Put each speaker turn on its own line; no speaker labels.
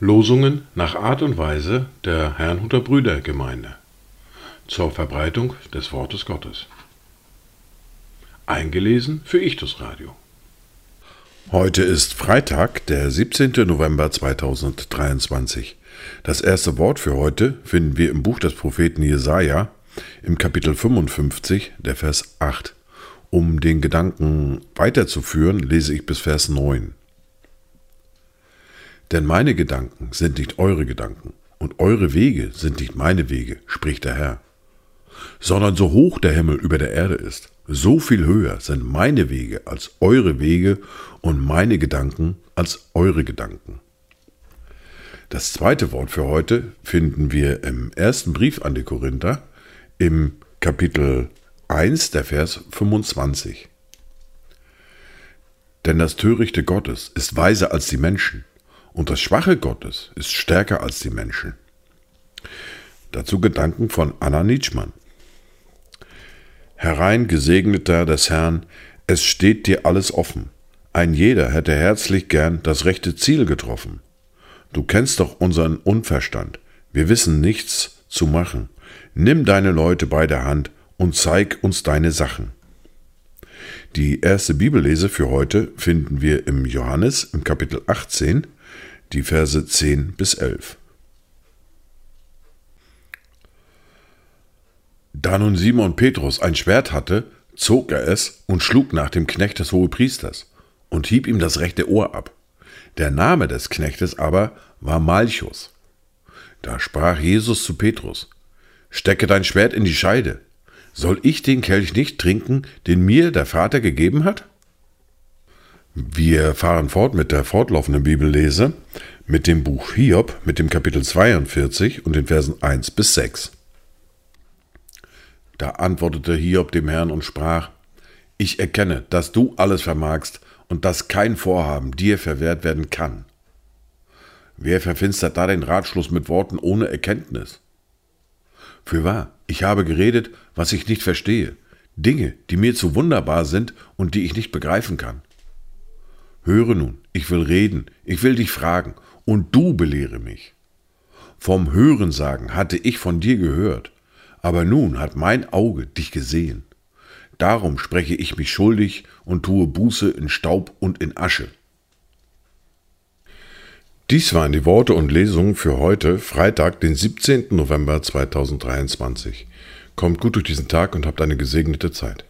Losungen nach Art und Weise der Herrnhuter Brüdergemeinde zur Verbreitung des Wortes Gottes. Eingelesen für Ichtus Radio. Heute ist Freitag, der 17. November 2023. Das erste Wort für heute finden wir im Buch des Propheten Jesaja im Kapitel 55, der Vers 8. Um den Gedanken weiterzuführen, lese ich bis Vers 9. Denn meine Gedanken sind nicht eure Gedanken, und eure Wege sind nicht meine Wege, spricht der Herr. Sondern so hoch der Himmel über der Erde ist, so viel höher sind meine Wege als eure Wege und meine Gedanken als eure Gedanken. Das zweite Wort für heute finden wir im ersten Brief an die Korinther im Kapitel 1, der Vers 25. Denn das Törichte Gottes ist weiser als die Menschen und das Schwache Gottes ist stärker als die Menschen. Dazu Gedanken von Anna Nietzschmann. Herein, Gesegneter des Herrn, es steht dir alles offen. Ein jeder hätte herzlich gern das rechte Ziel getroffen. Du kennst doch unseren Unverstand. Wir wissen nichts zu machen. Nimm deine Leute bei der Hand und zeig uns deine Sachen. Die erste Bibellese für heute finden wir im Johannes im Kapitel 18, die Verse 10 bis 11. Da nun Simon Petrus ein Schwert hatte, zog er es und schlug nach dem Knecht des Hohepriesters und hieb ihm das rechte Ohr ab. Der Name des Knechtes aber war Malchus. Da sprach Jesus zu Petrus, Stecke dein Schwert in die Scheide. Soll ich den Kelch nicht trinken, den mir der Vater gegeben hat? Wir fahren fort mit der fortlaufenden Bibellese, mit dem Buch Hiob, mit dem Kapitel 42 und den Versen 1 bis 6. Da antwortete Hiob dem Herrn und sprach, Ich erkenne, dass du alles vermagst und dass kein Vorhaben dir verwehrt werden kann. Wer verfinstert da den Ratschluss mit Worten ohne Erkenntnis? Für wahr, ich habe geredet, was ich nicht verstehe, Dinge, die mir zu wunderbar sind und die ich nicht begreifen kann. Höre nun, ich will reden, ich will dich fragen, und du belehre mich. Vom Hörensagen hatte ich von dir gehört, aber nun hat mein Auge dich gesehen. Darum spreche ich mich schuldig und tue Buße in Staub und in Asche. Dies waren die Worte und Lesungen für heute, Freitag, den 17. November 2023. Kommt gut durch diesen Tag und habt eine gesegnete Zeit.